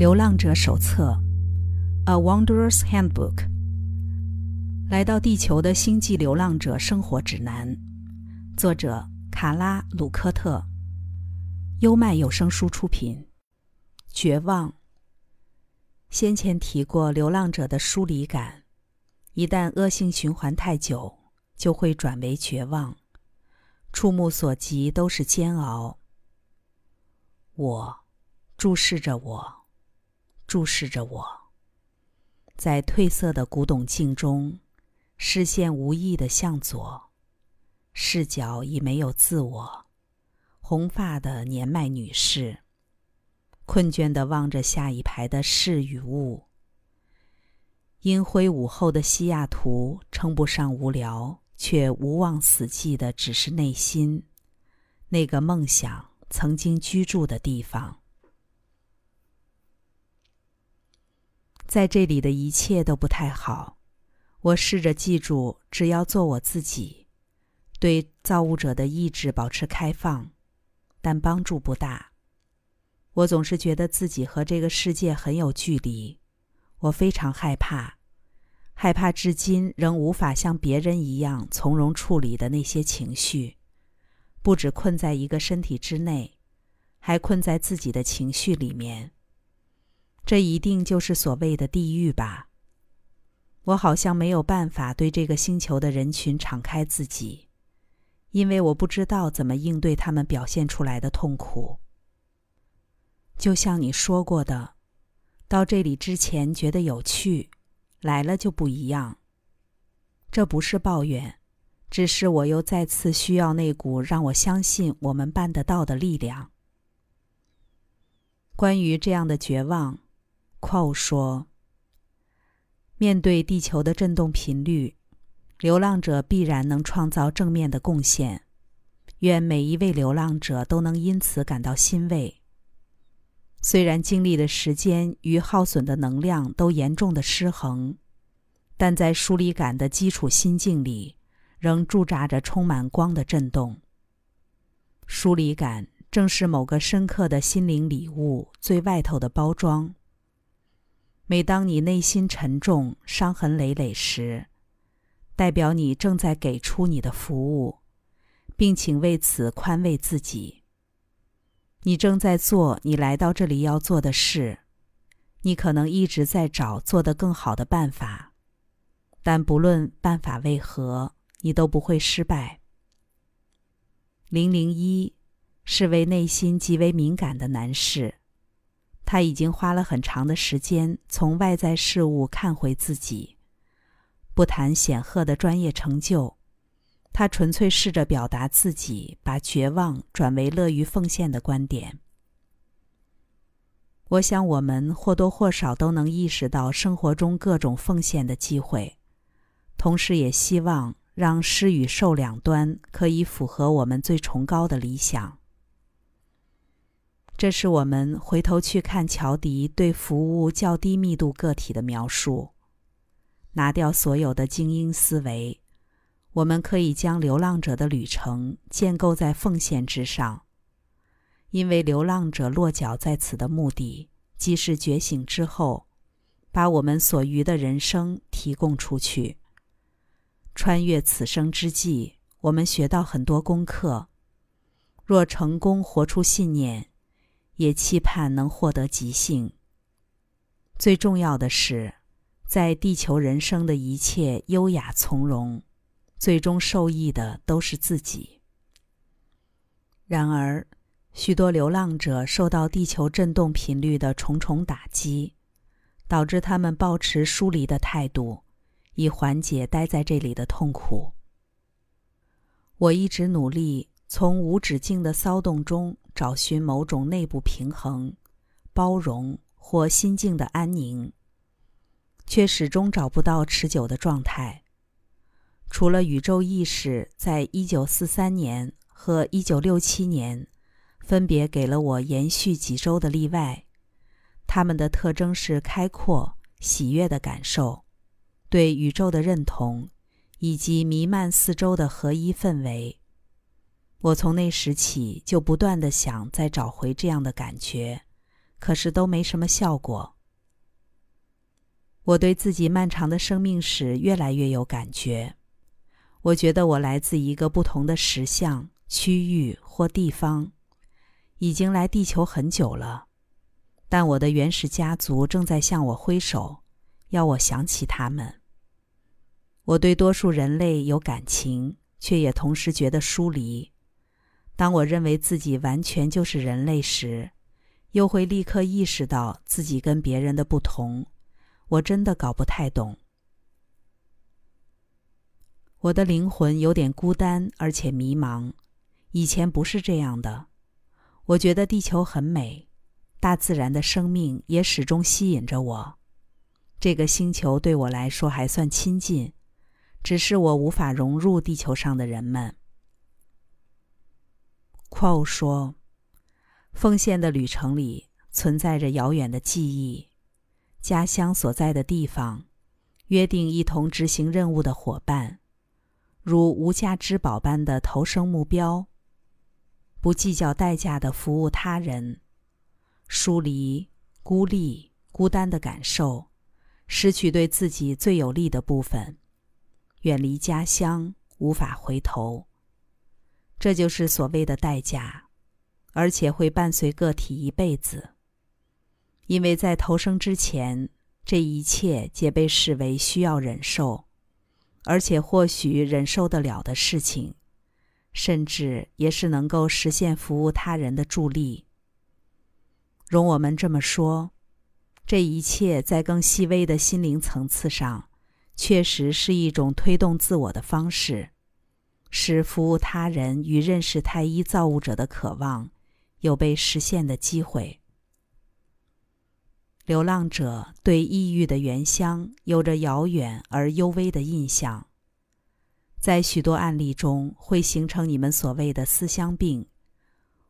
流浪者手册，《A Wanderer's Handbook》。来到地球的星际流浪者生活指南，作者卡拉·鲁科特。优麦有声书出品。绝望。先前提过流浪者的疏离感，一旦恶性循环太久，就会转为绝望，触目所及都是煎熬。我，注视着我。注视着我，在褪色的古董镜中，视线无意的向左，视角已没有自我。红发的年迈女士，困倦的望着下一排的事与物。阴灰午后的西雅图称不上无聊，却无望死寂的只是内心，那个梦想曾经居住的地方。在这里的一切都不太好。我试着记住，只要做我自己，对造物者的意志保持开放，但帮助不大。我总是觉得自己和这个世界很有距离。我非常害怕，害怕至今仍无法像别人一样从容处理的那些情绪，不止困在一个身体之内，还困在自己的情绪里面。这一定就是所谓的地狱吧？我好像没有办法对这个星球的人群敞开自己，因为我不知道怎么应对他们表现出来的痛苦。就像你说过的，到这里之前觉得有趣，来了就不一样。这不是抱怨，只是我又再次需要那股让我相信我们办得到的力量。关于这样的绝望。寇说：“面对地球的振动频率，流浪者必然能创造正面的贡献。愿每一位流浪者都能因此感到欣慰。虽然经历的时间与耗损的能量都严重的失衡，但在疏离感的基础心境里，仍驻扎着充满光的震动。疏离感正是某个深刻的心灵礼物最外头的包装。”每当你内心沉重、伤痕累累时，代表你正在给出你的服务，并请为此宽慰自己。你正在做你来到这里要做的事，你可能一直在找做得更好的办法，但不论办法为何，你都不会失败。零零一是位内心极为敏感的男士。他已经花了很长的时间从外在事物看回自己，不谈显赫的专业成就，他纯粹试着表达自己把绝望转为乐于奉献的观点。我想，我们或多或少都能意识到生活中各种奉献的机会，同时也希望让施与受两端可以符合我们最崇高的理想。这是我们回头去看乔迪对服务较低密度个体的描述。拿掉所有的精英思维，我们可以将流浪者的旅程建构在奉献之上，因为流浪者落脚在此的目的，即是觉醒之后，把我们所余的人生提供出去。穿越此生之际，我们学到很多功课。若成功活出信念。也期盼能获得即兴。最重要的是，在地球人生的一切优雅从容，最终受益的都是自己。然而，许多流浪者受到地球振动频率的重重打击，导致他们保持疏离的态度，以缓解待在这里的痛苦。我一直努力从无止境的骚动中。找寻某种内部平衡、包容或心境的安宁，却始终找不到持久的状态。除了宇宙意识在1943年和1967年分别给了我延续几周的例外，它们的特征是开阔、喜悦的感受，对宇宙的认同，以及弥漫四周的合一氛围。我从那时起就不断的想再找回这样的感觉，可是都没什么效果。我对自己漫长的生命史越来越有感觉。我觉得我来自一个不同的实相、区域或地方，已经来地球很久了。但我的原始家族正在向我挥手，要我想起他们。我对多数人类有感情，却也同时觉得疏离。当我认为自己完全就是人类时，又会立刻意识到自己跟别人的不同。我真的搞不太懂。我的灵魂有点孤单，而且迷茫。以前不是这样的。我觉得地球很美，大自然的生命也始终吸引着我。这个星球对我来说还算亲近，只是我无法融入地球上的人们。Quo 说：“奉献的旅程里存在着遥远的记忆，家乡所在的地方，约定一同执行任务的伙伴。”如无价之宝般的投生目标，不计较代价的服务他人，疏离、孤立、孤单的感受，失去对自己最有利的部分，远离家乡，无法回头。这就是所谓的代价，而且会伴随个体一辈子。因为在投生之前，这一切皆被视为需要忍受。而且或许忍受得了的事情，甚至也是能够实现服务他人的助力。容我们这么说，这一切在更细微的心灵层次上，确实是一种推动自我的方式，使服务他人与认识太一造物者的渴望有被实现的机会。流浪者对异域的原乡有着遥远而幽微的印象，在许多案例中会形成你们所谓的思乡病，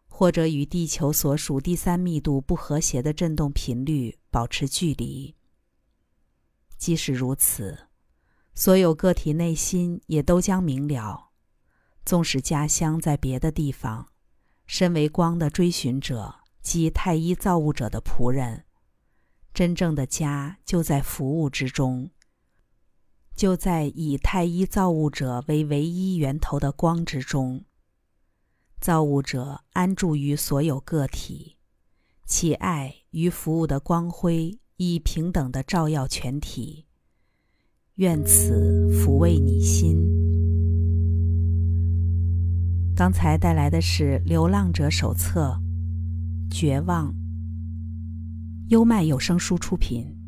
或者与地球所属第三密度不和谐的振动频率保持距离。即使如此，所有个体内心也都将明了，纵使家乡在别的地方，身为光的追寻者及太一造物者的仆人。真正的家就在服务之中，就在以太一造物者为唯一源头的光之中。造物者安住于所有个体，其爱与服务的光辉以平等的照耀全体。愿此抚慰你心。刚才带来的是《流浪者手册》，绝望。优麦有声书出品。